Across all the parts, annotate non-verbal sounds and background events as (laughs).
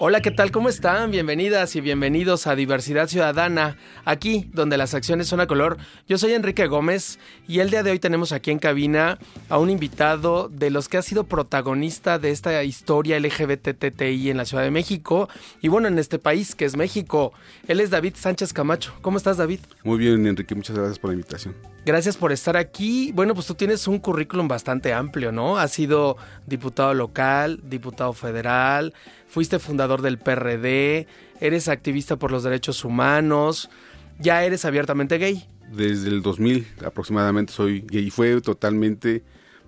Hola, ¿qué tal? ¿Cómo están? Bienvenidas y bienvenidos a Diversidad Ciudadana, aquí donde las acciones son a color. Yo soy Enrique Gómez y el día de hoy tenemos aquí en cabina a un invitado de los que ha sido protagonista de esta historia LGBTTI en la Ciudad de México y bueno, en este país que es México. Él es David Sánchez Camacho. ¿Cómo estás, David? Muy bien, Enrique, muchas gracias por la invitación. Gracias por estar aquí. Bueno, pues tú tienes un currículum bastante amplio, ¿no? Has sido diputado local, diputado federal, fuiste fundador del PRD, eres activista por los derechos humanos, ya eres abiertamente gay. Desde el 2000 aproximadamente soy gay y fue totalmente,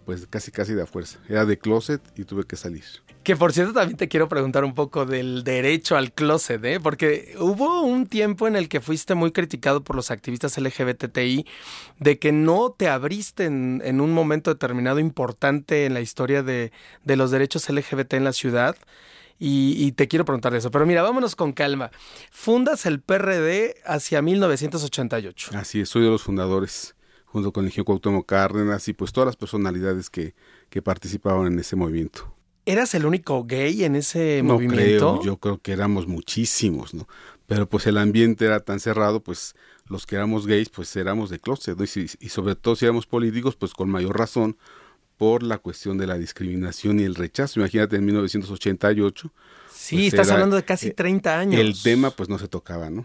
pues casi casi de fuerza. Era de closet y tuve que salir. Que por cierto también te quiero preguntar un poco del derecho al closet, ¿eh? porque hubo un tiempo en el que fuiste muy criticado por los activistas LGBTI de que no te abriste en, un momento determinado importante en la historia de, de los derechos LGBT en la ciudad. Y, te quiero preguntar eso. Pero mira, vámonos con calma. Fundas el PRD hacia 1988. Así es, soy de los fundadores, junto con el ingeniero Cuauhtémoc Cárdenas y pues todas las personalidades que, que participaban en ese movimiento. ¿Eras el único gay en ese no movimiento? Creo, yo creo que éramos muchísimos, ¿no? Pero pues el ambiente era tan cerrado, pues los que éramos gays, pues éramos de closet, ¿no? Y, y sobre todo si éramos políticos, pues con mayor razón, por la cuestión de la discriminación y el rechazo. Imagínate en 1988. Sí, pues estás hablando de casi 30 años. El tema pues no se tocaba, ¿no?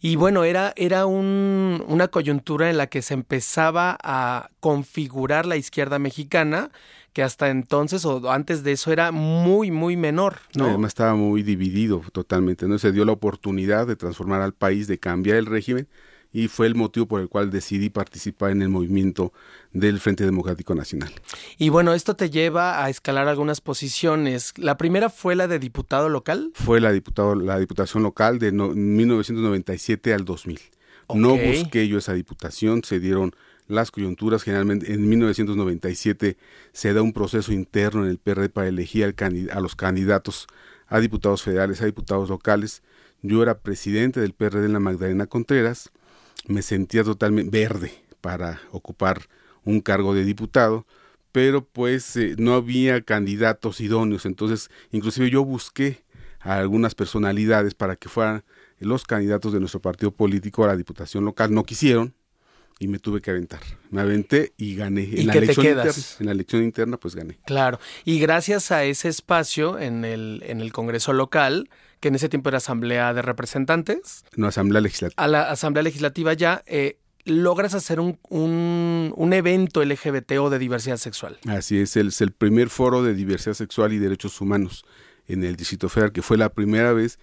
Y bueno, era, era un, una coyuntura en la que se empezaba a configurar la izquierda mexicana, que hasta entonces o antes de eso era muy, muy menor. ¿no? Además estaba muy dividido totalmente, ¿no? Se dio la oportunidad de transformar al país, de cambiar el régimen y fue el motivo por el cual decidí participar en el movimiento del Frente Democrático Nacional. Y bueno, esto te lleva a escalar algunas posiciones. La primera fue la de diputado local. Fue la diputado, la diputación local de 1997 al 2000. No busqué yo esa diputación, se dieron las coyunturas. Generalmente en 1997 se da un proceso interno en el PRD para elegir a los candidatos a diputados federales, a diputados locales. Yo era presidente del PRD en la Magdalena Contreras me sentía totalmente verde para ocupar un cargo de diputado, pero pues eh, no había candidatos idóneos, entonces inclusive yo busqué a algunas personalidades para que fueran los candidatos de nuestro partido político a la diputación local, no quisieron y me tuve que aventar. Me aventé y gané. En, la, elección Interna, en la elección interna pues gané. Claro, y gracias a ese espacio en el, en el Congreso local, que en ese tiempo era Asamblea de Representantes. No, Asamblea Legislativa. A la Asamblea Legislativa ya eh, logras hacer un, un, evento LGBT o de diversidad sexual. Así es, es el primer foro de diversidad sexual y derechos humanos en el Distrito Federal, que fue la primera vez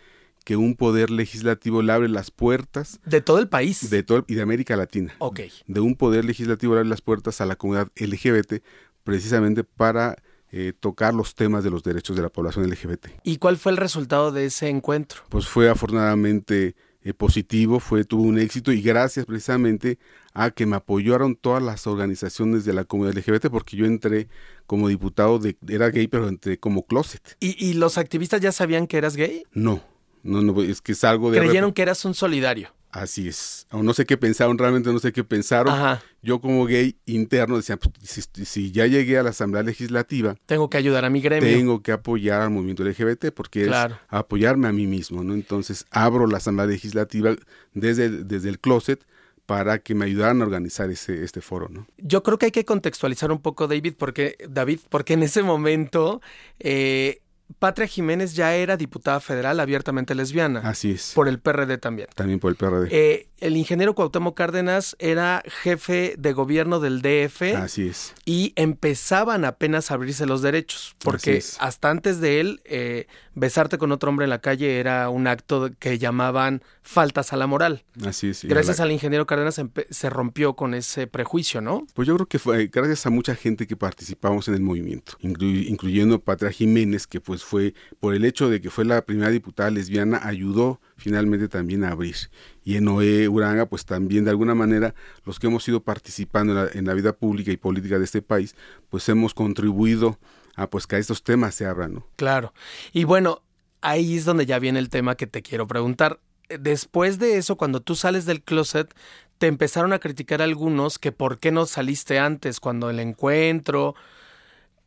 que un poder legislativo le abre las puertas. De todo el país. De todo, y de América Latina. Ok. De un poder legislativo le abre las puertas a la comunidad LGBT precisamente para eh, tocar los temas de los derechos de la población LGBT. ¿Y cuál fue el resultado de ese encuentro? Pues fue afortunadamente eh, positivo, fue tuvo un éxito y gracias precisamente a que me apoyaron todas las organizaciones de la comunidad LGBT porque yo entré como diputado de era gay pero entré como closet. ¿Y, y los activistas ya sabían que eras gay? No, no, no, es que es algo de... Creyeron que eras un solidario. Así es. O no sé qué pensaron, realmente no sé qué pensaron. Yo como gay interno decía, pues, si, ya llegué a la Asamblea Legislativa... Tengo que ayudar a mi gremio. Tengo que apoyar al movimiento LGBT porque es apoyarme a mí mismo, ¿no? Entonces abro la Asamblea Legislativa desde, desde el closet para que me ayudaran a organizar ese, este foro, ¿no? Yo creo que hay que contextualizar un poco, David, porque, David, porque en ese momento... Eh, Patria Jiménez ya era diputada federal abiertamente lesbiana. Así es. Por el PRD también. También por el PRD. Eh, el ingeniero Cuauhtémoc Cárdenas era jefe de gobierno del DF. Así es. Y empezaban apenas a abrirse los derechos, porque hasta antes de él, eh, besarte con otro hombre en la calle era un acto que llamaban faltas a la moral. Así es. Gracias al ingeniero Cárdenas se rompió con ese prejuicio, ¿no? Pues yo creo que fue gracias a mucha gente que participamos en el movimiento, incluyendo Patria Jiménez, que pues fue, por el hecho de que fue la primera diputada lesbiana, ayudó finalmente también a abrir. Y en Noé Uranga, pues también de alguna manera los que hemos ido participando en la, vida pública y política de este país, pues hemos contribuido a pues que estos temas se abran, ¿no? Claro. Y bueno, ahí es donde ya viene el tema que te quiero preguntar. Después de eso, cuando tú sales del closet, te empezaron a criticar algunos que por qué no saliste antes cuando el encuentro.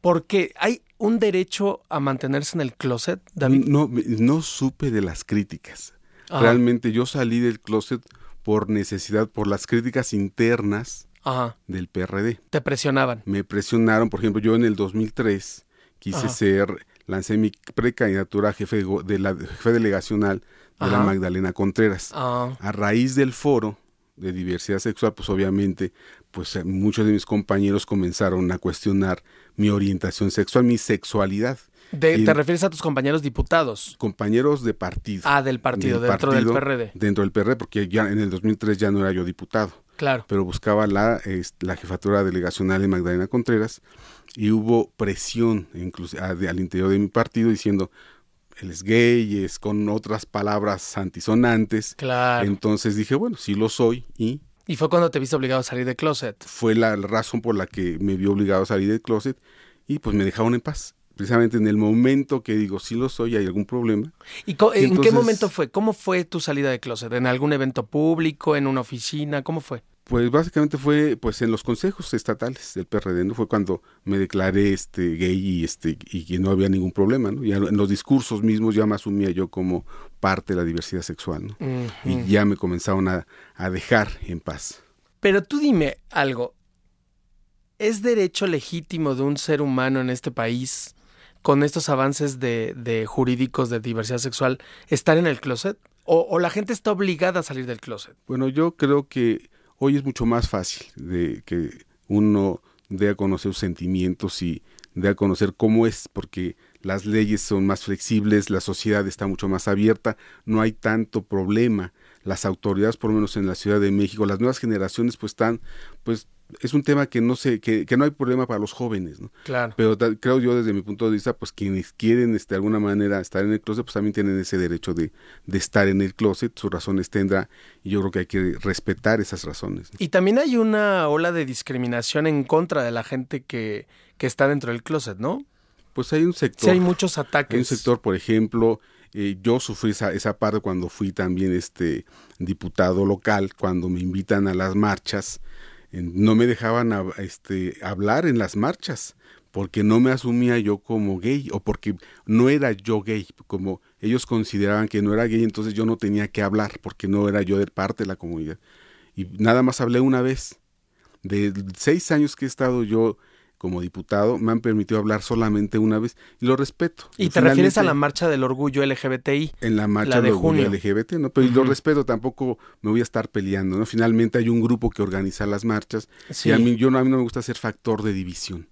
Porque hay un derecho a mantenerse en el closet, David. No, no supe de las críticas. Realmente yo salí del closet por necesidad, por las críticas internas del PRD. Te presionaban. Me presionaron, por ejemplo, yo en el 2003 quise ser, lancé mi precandidatura a jefe de, la jefe delegacional de la Magdalena Contreras. Ah. A raíz del foro de diversidad sexual, pues obviamente, pues eh, muchos de mis compañeros comenzaron a cuestionar mi orientación sexual, mi sexualidad. ¿Te refieres a tus compañeros diputados? Compañeros de partido. Ah, del partido, dentro del PRD. Dentro del PRD, porque ya en el 2003 ya no era yo diputado. Claro. Pero buscaba la, la jefatura delegacional de Magdalena Contreras y hubo presión incluso al interior de mi partido diciendo, él es gay, es con otras palabras antisonantes. Claro. Entonces dije, bueno, sí lo soy y... ¿Y fue cuando te viste obligado a salir del closet? Fue la razón por la que me vi obligado a salir del closet y pues me dejaron en paz. Precisamente en el momento que digo, sí lo soy, hay algún problema. ¿Y en qué momento fue? ¿Cómo fue tu salida de closet? ¿En algún evento público? ¿En una oficina? ¿Cómo fue? Pues básicamente fue pues en los consejos estatales del PRD, ¿no? Fue cuando me declaré este gay y este y que no había ningún problema, ¿no? Ya en los discursos mismos ya me asumía yo como parte de la diversidad sexual, ¿no? Y ya me comenzaron a, a dejar en paz. Pero tú dime algo. ¿Es derecho legítimo de un ser humano en este país, con estos avances de, de jurídicos de diversidad sexual, estar en el closet? ¿O, ¿O la gente está obligada a salir del closet? Bueno, yo creo que Hoy es mucho más fácil de que uno dé a conocer sus sentimientos y dé a conocer cómo es, porque las leyes son más flexibles, la sociedad está mucho más abierta, no hay tanto problema. Las autoridades, por lo menos en la Ciudad de México, las nuevas generaciones pues están pues es un tema que no sé, que, que, no hay problema para los jóvenes, ¿no? Claro. Pero creo yo desde mi punto de vista, pues quienes quieren este, de alguna manera estar en el closet, pues también tienen ese derecho de, de estar en el closet, sus razones tendrá, y yo creo que hay que respetar esas razones. Y también hay una ola de discriminación en contra de la gente que, que está dentro del closet, ¿no? Pues hay un sector. Sí, hay muchos ataques. Hay un sector, por ejemplo, eh, yo sufrí esa, esa parte cuando fui también este diputado local, cuando me invitan a las marchas no me dejaban este, hablar en las marchas porque no me asumía yo como gay o porque no era yo gay, como ellos consideraban que no era gay, entonces yo no tenía que hablar porque no era yo de parte de la comunidad. Y nada más hablé una vez. De seis años que he estado yo como diputado me han permitido hablar solamente una vez y lo respeto. ¿Y te refieres a la marcha del orgullo LGBTI? En la marcha del orgullo LGBT, ¿no? Pero lo respeto, tampoco me voy a estar peleando, ¿no? Finalmente hay un grupo que organiza las marchas y a mí, yo, a mí no me gusta ser factor de división.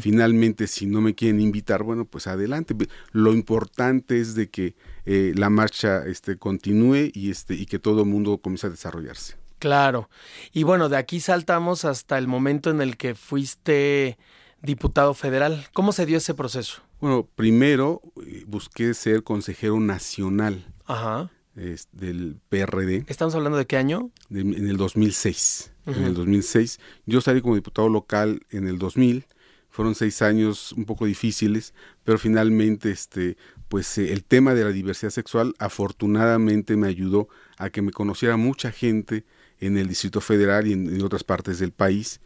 Finalmente, si no me quieren invitar, bueno, pues adelante. Lo importante es de que eh, la marcha este, continúe y, este, y que todo el mundo comience a desarrollarse. Claro. Y bueno, de aquí saltamos hasta el momento en el que fuiste diputado federal. ¿Cómo se dio ese proceso? Bueno, primero eh, busqué ser consejero nacional Ajá. del PRD. ¿Estamos hablando de qué año? en el 2006. En el 2006. Yo salí como diputado local en el 2000. Fueron seis años un poco difíciles, pero finalmente este, pues eh, el tema de la diversidad sexual afortunadamente me ayudó a que me conociera mucha gente en el Distrito Federal y en, otras partes del país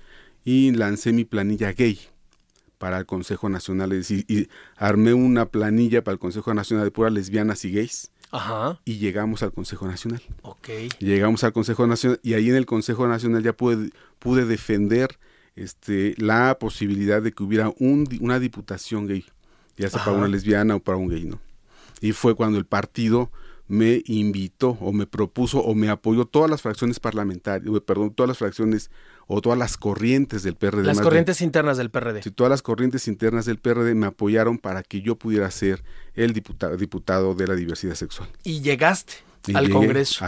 y lancé mi planilla gay para el Consejo Nacional, es decir, y armé una planilla para el Consejo Nacional de puras lesbianas y gays. Ajá. Y llegamos al Consejo Nacional. Ok. Llegamos al Consejo Nacional y ahí en el Consejo Nacional ya pude, pude defender este, la posibilidad de que hubiera un, una diputación gay, ya sea para una lesbiana o para un gay, ¿no? Y fue cuando el partido me invitó o me propuso o me apoyó todas las fracciones parlamentarias, perdón, todas las fracciones o todas las corrientes del PRD. Las corrientes internas del PRD. Sí, todas las corrientes internas del PRD me apoyaron para que yo pudiera ser el diputado, diputado de la diversidad sexual. Y llegaste al Congreso.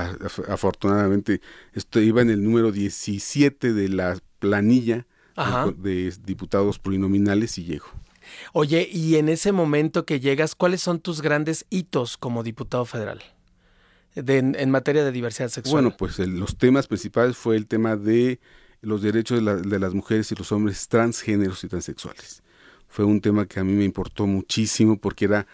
afortunadamente, esto iba en el número 17 de la planilla de diputados plurinominales y llego. Oye, y en ese momento que llegas, ¿cuáles son tus grandes hitos como diputado federal en, materia de diversidad sexual? Bueno, pues los temas principales fue el tema de los derechos de, las mujeres y los hombres transgéneros y transexuales. fue un tema que a mí me importó muchísimo porque era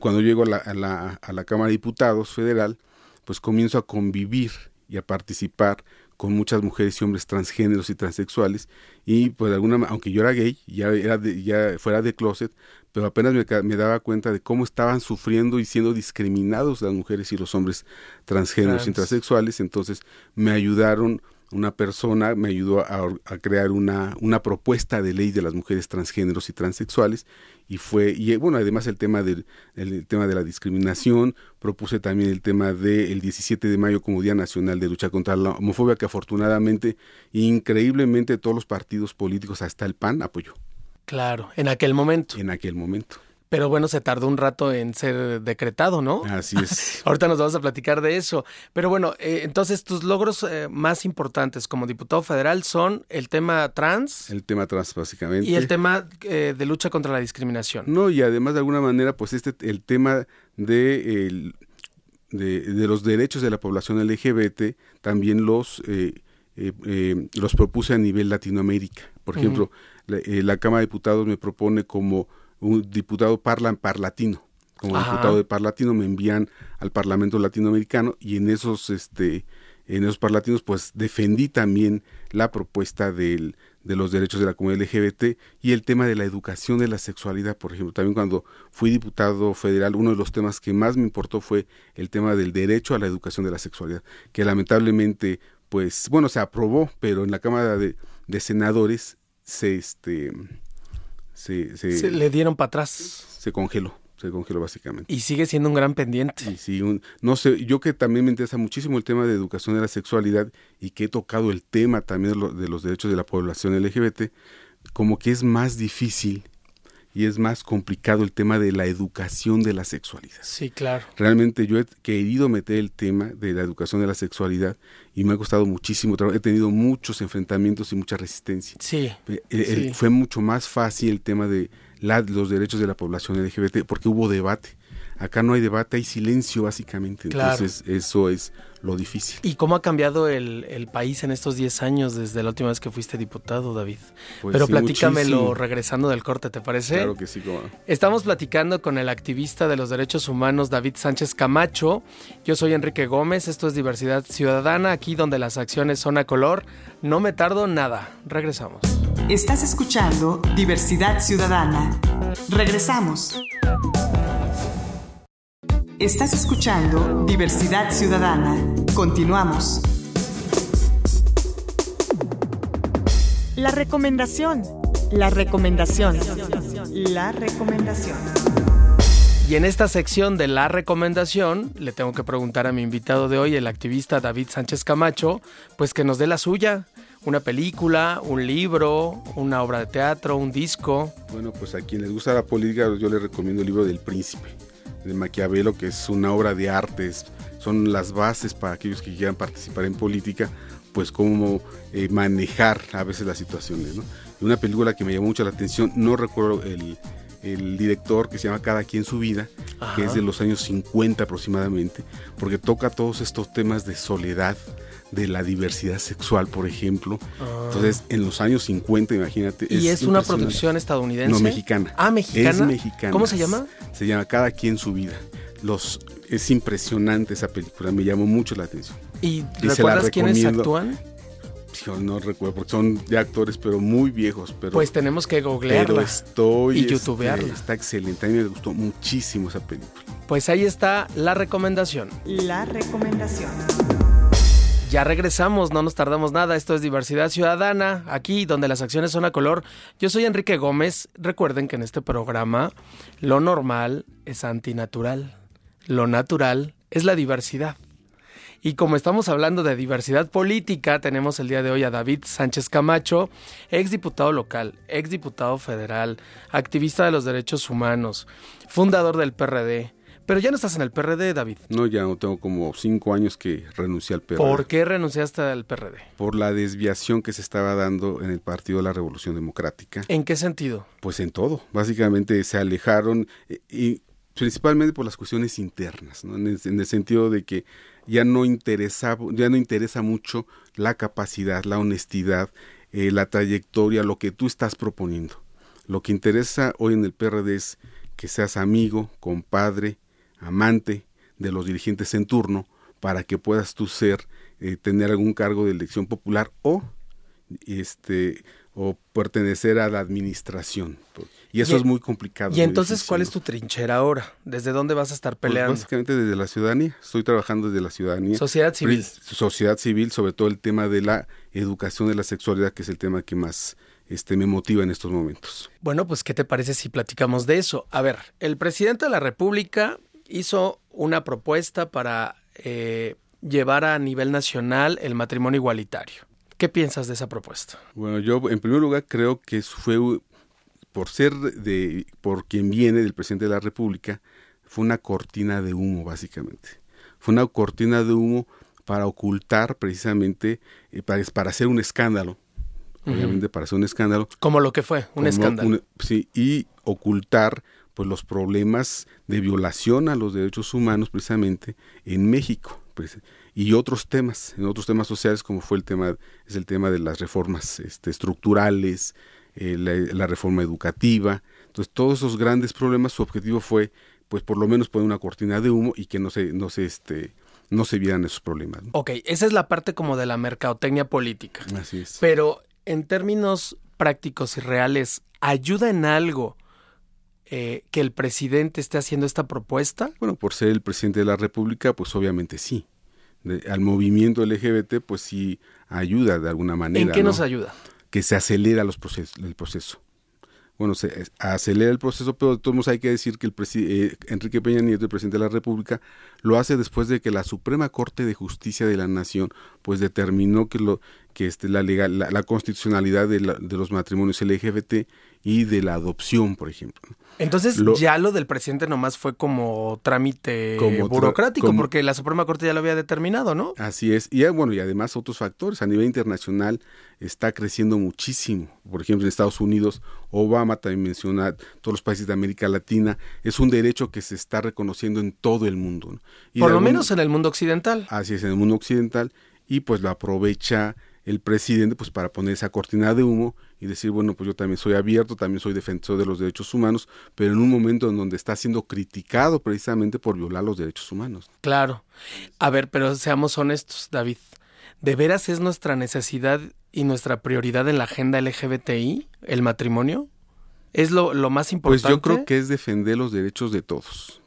cuando llego a la, a, la, a la Cámara de Diputados Federal, pues comienzo a convivir y a participar con muchas mujeres y hombres transgéneros y transexuales y pues alguna aunque yo era gay ya era ya fuera de closet pero apenas me, me, daba cuenta de cómo estaban sufriendo y siendo discriminados las mujeres y los hombres transgéneros y transexuales. Entonces me ayudaron una persona me ayudó a, crear una, una, propuesta de ley de las mujeres transgéneros y transexuales y fue y bueno además el tema del el tema de la discriminación propuse también el tema del 17 de mayo como día nacional de lucha contra la homofobia que afortunadamente increíblemente todos los partidos políticos hasta el PAN apoyó. Claro en aquel momento. En aquel momento pero bueno, se tardó un rato en ser decretado, ¿no? Así es. (laughs) Ahorita nos vamos a platicar de eso. Pero bueno, eh, entonces tus logros eh, más importantes como diputado federal son el tema trans. El tema trans, básicamente. Y el tema eh, de lucha contra la discriminación. No, y además de alguna manera, pues este, el tema de, de, los derechos de la población LGBT, también los, los propuse a nivel Latinoamérica. Por ejemplo, la, la Cámara de Diputados me propone como un diputado parlan parlatino. Como diputado de parlatino me envían al Parlamento Latinoamericano y en esos este en esos parlatinos pues defendí también la propuesta del, de los derechos de la comunidad LGBT y el tema de la educación de la sexualidad, por ejemplo. También cuando fui diputado federal, uno de los temas que más me importó fue el tema del derecho a la educación de la sexualidad, que lamentablemente, pues, bueno, se aprobó, pero en la Cámara de, de Senadores se, este, se, le dieron para atrás. Se congeló, se congeló básicamente. Y sigue siendo un gran pendiente. sí, no sé, yo que también me interesa muchísimo el tema de educación de la sexualidad y que he tocado el tema también de los derechos de la población LGBT, como que es más difícil y es más complicado el tema de la educación de la sexualidad. Sí, claro. Realmente yo he querido meter el tema de la educación de la sexualidad y me ha costado muchísimo trabajo. He tenido muchos enfrentamientos y mucha resistencia. Sí. Eh, eh, fue mucho más fácil el tema de los derechos de la población LGBT porque hubo debate. Acá no hay debate, hay silencio básicamente. Entonces eso es lo difícil. ¿Y cómo ha cambiado el, país en estos 10 años desde la última vez que fuiste diputado, David? Pues Pero platícamelo regresando del corte, ¿te parece? Claro que sí. ¿cómo? Estamos platicando con el activista de los derechos humanos, David Sánchez Camacho. Yo soy Enrique Gómez, esto es Diversidad Ciudadana, aquí donde las acciones son a color. No me tardo nada. Regresamos. Estás escuchando Diversidad Ciudadana. Regresamos. Estás escuchando Diversidad Ciudadana. Continuamos. La recomendación. La recomendación. La recomendación. Y en esta sección de la recomendación, le tengo que preguntar a mi invitado de hoy, el activista David Sánchez Camacho, pues que nos dé la suya. Una película, un libro, una obra de teatro, un disco. Bueno, pues a quien les gusta la política, yo les recomiendo el libro del príncipe de Maquiavelo, que es una obra de artes, son las bases para aquellos que quieran participar en política, pues cómo eh, manejar a veces las situaciones. ¿no? Una película que me llamó mucho la atención, no recuerdo el, director que se llama Cada quien su vida, que es de los años 50 aproximadamente, porque toca todos estos temas de soledad, de la diversidad sexual, por ejemplo. Ah. Entonces, en los años 50, imagínate. ¿Y es, una producción estadounidense? No, mexicana. Ah, mexicana. Es mexicana. ¿Cómo se llama? Se llama Cada quien su vida. Los, es impresionante esa película, me llamó mucho la atención. ¿Y, recuerdas quiénes actúan? no recuerdo, porque son de actores, pero muy viejos. Pero, pues tenemos que googlearla estoy, y este, youtubearla. está excelente, a mí me gustó muchísimo esa película. Pues ahí está la recomendación. La recomendación. Ya regresamos, no nos tardamos nada. Esto es Diversidad Ciudadana, aquí donde las acciones son a color. Yo soy Enrique Gómez. Recuerden que en este programa lo normal es antinatural. Lo natural es la diversidad. Y como estamos hablando de diversidad política, tenemos el día de hoy a David Sánchez Camacho, exdiputado local, exdiputado federal, activista de los derechos humanos, fundador del PRD, pero ya no estás en el PRD, David. No, ya no tengo como cinco años que renuncié al PRD. ¿Por qué renunciaste al PRD? Por la desviación que se estaba dando en el Partido de la Revolución Democrática. ¿En qué sentido? Pues en todo. Básicamente se alejaron eh, y principalmente por las cuestiones internas, ¿no? en, el, sentido de que ya no interesa, ya no interesa mucho la capacidad, la honestidad, eh, la trayectoria, lo que tú estás proponiendo Lo que interesa hoy en el PRD es que seas amigo, compadre, amante de los dirigentes en turno para que puedas tú ser, eh, tener algún cargo de elección popular o este o pertenecer a la administración. Y eso es muy complicado. ¿Y entonces cuál es tu trinchera ahora? ¿Desde dónde vas a estar pues peleando? básicamente desde la ciudadanía. Estoy trabajando desde la ciudadanía. Sociedad civil. Sociedad civil, sobre todo el tema de la educación de la sexualidad, que es el tema que más este, me motiva en estos momentos. Bueno, pues ¿qué te parece si platicamos de eso? A ver, el presidente de la República hizo una propuesta para eh, llevar a nivel nacional el matrimonio igualitario. ¿Qué piensas de esa propuesta? Bueno, yo en primer lugar creo que fue por ser de por quien viene del presidente de la República fue una cortina de humo básicamente. Fue una cortina de humo para ocultar precisamente eh, para, para hacer un escándalo. Obviamente para hacer un escándalo. Como lo que fue, un escándalo. sí, y ocultar pues los problemas de violación a los derechos humanos precisamente en México pues, y otros temas en otros temas sociales como fue el tema es el tema de las reformas este, estructurales eh, la, reforma educativa. Entonces, todos esos grandes problemas, su objetivo fue, pues, por lo menos poner una cortina de humo y que no se, no se, este, no se vieran esos problemas. Ok, esa es la parte como de la mercadotecnia política. Así es. Pero en términos prácticos y reales, ¿ayuda en algo eh, que el presidente esté haciendo esta propuesta? Bueno, por ser el presidente de la República, pues obviamente sí. al movimiento LGBT, pues sí ayuda de alguna manera. ¿En qué nos ayuda? que se acelera los procesos, el proceso. Bueno, se acelera el proceso, pero de todos modos hay que decir que el eh, Enrique Peña Nieto, el presidente de la República, lo hace después de que la Suprema Corte de Justicia de la Nación pues determinó que lo que este, la, legal, la, constitucionalidad de, de, los matrimonios LGBT y de la adopción, por ejemplo. Entonces ya lo del presidente nomás fue como trámite burocrático, porque la Suprema Corte ya lo había determinado, ¿no? Así es. Y bueno, y además otros factores. A nivel internacional está creciendo muchísimo. Por ejemplo, en Estados Unidos, Obama también menciona todos los países de América Latina. Es un derecho que se está reconociendo en todo el mundo. por lo menos en el mundo occidental. Así es, en el mundo occidental. Y pues lo aprovecha el presidente pues para poner esa cortina de humo y decir, bueno, pues yo también soy abierto, también soy defensor de los derechos humanos, pero en un momento en donde está siendo criticado precisamente por violar los derechos humanos. Claro. A ver, pero seamos honestos, David. ¿De veras es nuestra necesidad y nuestra prioridad en la agenda LGBTI el matrimonio? ¿Es lo, lo más importante? Pues yo creo que es defender los derechos de todos.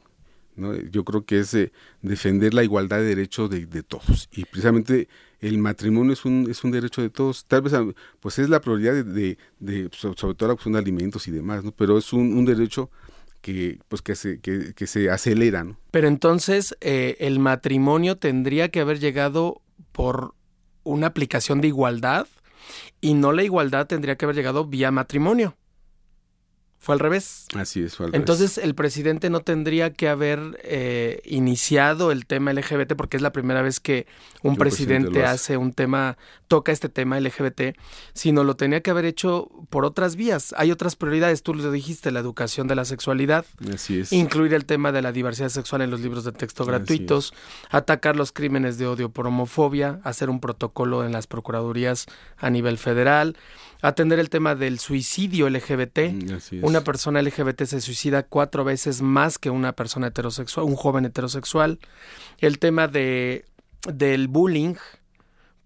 ¿No? Yo creo que es eh, defender la igualdad de derechos de, todos. Y precisamente el matrimonio es un, es un derecho de todos. Tal vez pues es la prioridad de, de, sobre todo la cuestión de alimentos y demás. Pero es un, un derecho que pues que se, que, que se acelera, ¿no? Pero entonces eh, el matrimonio tendría que haber llegado por una aplicación de igualdad y no la igualdad tendría que haber llegado vía matrimonio. Fue al revés. Así es, fue al Entonces el presidente no tendría que haber eh, iniciado el tema LGBT porque es la primera vez que un presidente, hace. un tema, toca este tema LGBT, sino lo tenía que haber hecho por otras vías. Hay otras prioridades, tú lo dijiste, la educación de la sexualidad, Así es. incluir el tema de la diversidad sexual en los libros de texto gratuitos, atacar los crímenes de odio por homofobia, hacer un protocolo en las procuradurías a nivel federal atender el tema del suicidio LGBT. Mm, una persona LGBT se suicida cuatro veces más que una persona heterosexual, un joven heterosexual. El tema de del bullying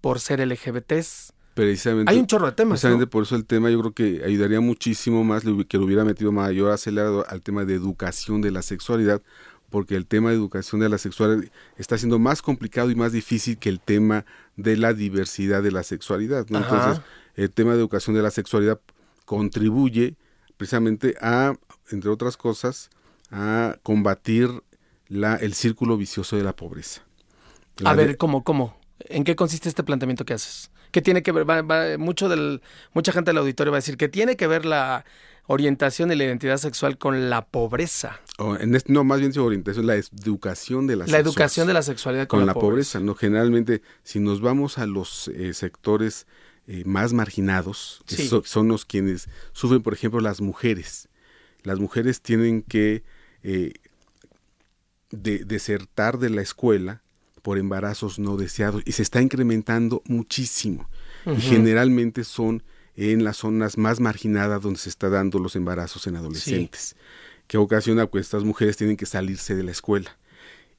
por ser LGBTs. Precisamente, Hay un chorro de temas. Precisamente por eso el tema yo creo que ayudaría muchísimo más que lo hubiera metido mayor acelerado al tema de educación de la sexualidad, porque el tema de educación de la sexualidad está siendo más complicado y más difícil que el tema de la diversidad de la sexualidad. ¿no? Entonces, el tema de educación de la sexualidad contribuye precisamente a, entre otras cosas, a combatir la, el círculo vicioso de la pobreza. a ver, ¿cómo, cómo? ¿En qué consiste este planteamiento que haces? ¿Qué tiene que ver? mucho del, mucha gente del auditorio va a decir que tiene que ver la orientación y la identidad sexual con la pobreza. no, más bien su orientación, la educación de la, la educación de la sexualidad con, la, pobreza. No, generalmente, si nos vamos a los eh, sectores eh, más marginados, son los quienes sufren, por ejemplo, las mujeres. Las mujeres tienen que eh, desertar de la escuela por embarazos no deseados y se está incrementando muchísimo. Y generalmente son en las zonas más marginadas donde se está dando los embarazos en adolescentes, que ocasiona que estas mujeres tienen que salirse de la escuela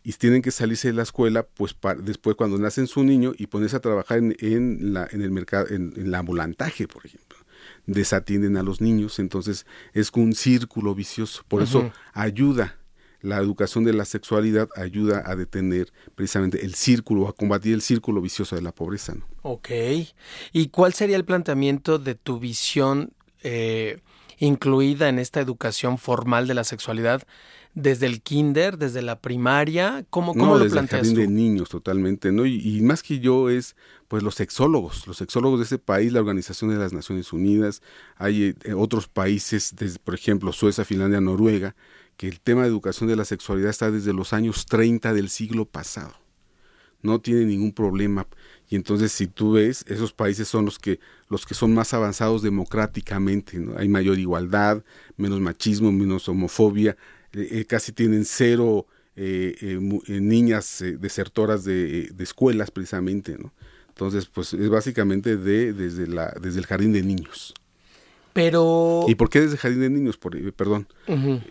y tienen que salirse de la escuela pues después cuando nacen su niño y ponerse a trabajar en, la, en el mercado, en, el ambulantaje, por ejemplo. Desatienden a los niños, entonces es un círculo vicioso. Por eso ayuda la educación de la sexualidad ayuda a detener precisamente el círculo, a combatir el círculo vicioso de la pobreza. ¿no? Ok. ¿Y cuál sería el planteamiento de tu visión eh, incluida en esta educación formal de la sexualidad? Desde el kinder, desde la primaria, ¿cómo, cómo no, lo desde planteas el jardín de niños totalmente, ¿no? Y, más que yo es, pues los sexólogos, los sexólogos de ese país, la Organización de las Naciones Unidas, hay eh, otros países, desde, por ejemplo, Suecia, Finlandia, Noruega, que el tema de educación de la sexualidad está desde los años 30 del siglo pasado. No tiene ningún problema. Y entonces si tú ves, esos países son los que, los que son más avanzados democráticamente. ¿no? Hay mayor igualdad, menos machismo, menos homofobia. Eh, eh, casi tienen cero eh, niñas desertoras de, de, escuelas precisamente. ¿no? Entonces, pues es básicamente de, desde, la, desde el jardín de niños. Pero... ¿Y por qué desde el jardín de niños? Por, eh, perdón.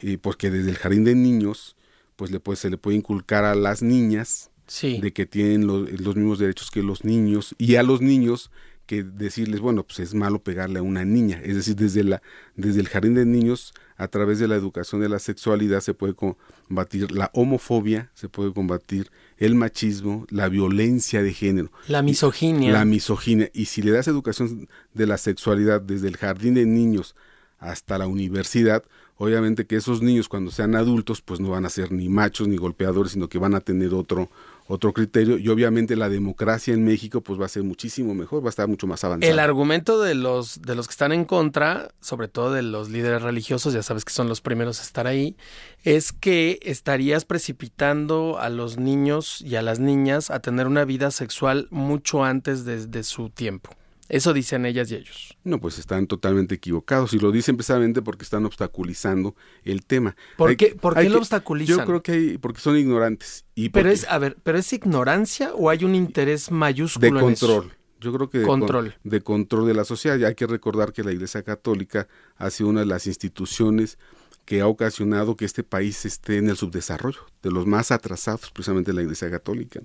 y porque desde el jardín de niños, pues le puede, se le puede inculcar a las niñas de que tienen los mismos derechos que los niños y a los niños que decirles, bueno, pues es malo pegarle a una niña. Es decir, desde, la, desde el jardín de niños, a través de la educación de la sexualidad, se puede combatir la homofobia, se puede combatir el machismo, la violencia de género. La misoginia. La misoginia. Y si le das educación de la sexualidad desde el jardín de niños hasta la universidad, obviamente que esos niños cuando sean adultos, pues no van a ser ni machos ni golpeadores, sino que van a tener otro otro criterio y obviamente la democracia en México pues va a ser muchísimo mejor, va a estar mucho más avanzada. El argumento de los de los que están en contra, sobre todo de los líderes religiosos, ya sabes que son los primeros a estar ahí, es que estarías precipitando a los niños y a las niñas a tener una vida sexual mucho antes de su tiempo. Eso dicen ellas y ellos. No, pues están totalmente equivocados y lo dicen precisamente porque están obstaculizando el tema. ¿Por qué, ¿por qué lo obstaculizan? Yo creo que porque son ignorantes. Y pero es, a ver, ¿pero es ignorancia o hay un interés mayúsculo de control? Yo creo que de control. de control de la sociedad. Y hay que recordar que la Iglesia Católica ha sido una de las instituciones que ha ocasionado que este país esté en el subdesarrollo, de los más atrasados, precisamente la Iglesia Católica.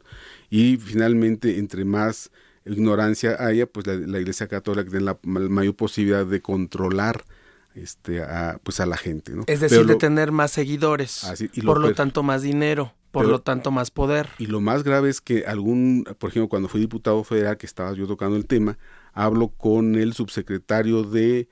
Y finalmente, entre más ignorancia haya, pues la, Iglesia Católica tiene la, mayor posibilidad de controlar este a, pues a la gente, ¿no? Es decir, de tener más seguidores, por lo, tanto más dinero, por lo tanto más poder. Y lo más grave es que algún, por ejemplo, cuando fui diputado federal, que estaba yo tocando el tema, hablo con el subsecretario de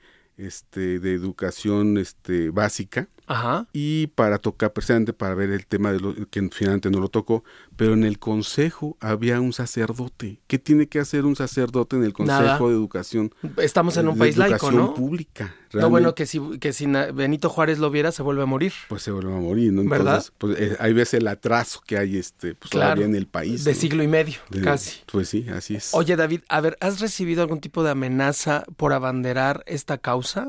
este de educación este básica Ajá. y para tocar precisamente para ver el tema de lo que finalmente no lo tocó, pero en el consejo había un sacerdote. ¿Qué tiene que hacer un sacerdote en el consejo de educación? Estamos en un país laico, ¿no? pública. No, bueno, que si, que si Benito Juárez lo viera, se vuelve a morir. Pues se vuelve a morir, ¿no? Entonces, ¿verdad? Pues eh, ahí ves el atraso que hay este, pues, todavía en el país. De siglo y medio, casi. Pues sí, así es. Oye, David, a ver, ¿has recibido algún tipo de amenaza por abanderar esta causa?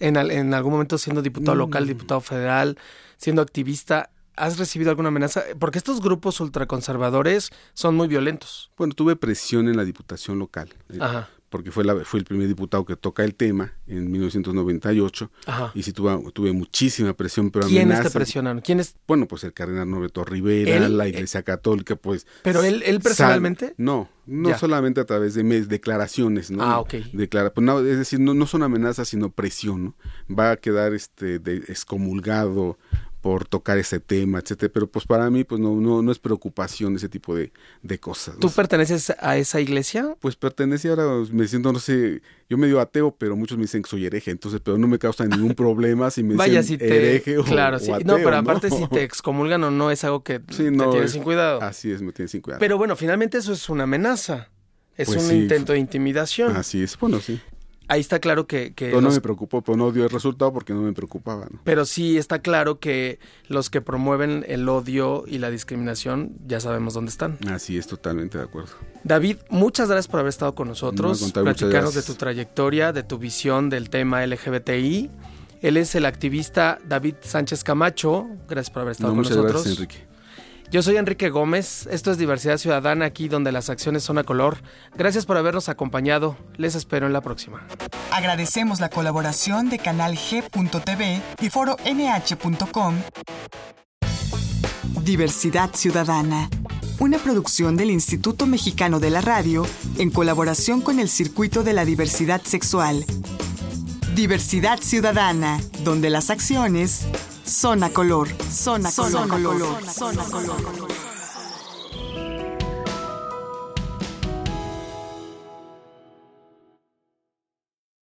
en, en algún momento siendo diputado local, mm. diputado federal, siendo activista, ¿has recibido alguna amenaza? Porque estos grupos ultraconservadores son muy violentos. Bueno, tuve presión en la diputación local. Eh, Ajá porque fue, la, fue el primer diputado que toca el tema en 1998 y sí tuve, tuve muchísima presión. Pero ¿Quiénes te presionaron? ¿Quiénes? Bueno, pues el cardenal Norberto Rivera, la Iglesia Católica, pues... ¿Pero él, él personalmente? no, no solamente a través de mes, declaraciones, ¿no? Ah, ok. Declara, pues no, es decir, no, no son amenazas, sino presión, ¿no? Va a quedar este de, excomulgado por tocar ese tema, etcétera, pero pues para mí pues no no no es preocupación ese tipo de, de cosas. ¿Tú perteneces a esa iglesia? Pues pertenece ahora me siento no sé, yo medio ateo, pero muchos me dicen que soy hereje, entonces pero no me causa ningún problema si me Vaya, dicen si te, hereje o, claro, sí. no, pero aparte si te (laughs) excomulgan o no es algo que te tienes sin cuidado. Así es, me tienes sin cuidado. Pero bueno, finalmente eso es una amenaza. Es pues un intento de intimidación. Así es, bueno, sí ahí está claro que... que no me preocupó, pero no dio el resultado porque no me preocupaba. ¿no? Pero sí está claro que los que promueven el odio y la discriminación ya sabemos dónde están. Así es, totalmente de acuerdo. David, muchas gracias por haber estado con nosotros, no, platicarnos de tu trayectoria, de tu visión del tema LGBTI. Él es el activista David Sánchez Camacho. Gracias por haber estado con muchas nosotros. Gracias, Enrique. Yo soy Enrique Gómez, esto es Diversidad Ciudadana, aquí donde las acciones son a color. Gracias por habernos acompañado, les espero en la próxima. Agradecemos la colaboración de Canal G.tv y Foro NH.com. Diversidad Ciudadana, una producción del Instituto Mexicano de la Radio en colaboración con el Circuito de la Diversidad Sexual. Diversidad Ciudadana, donde las acciones son a color, son a color, color, color, son a color.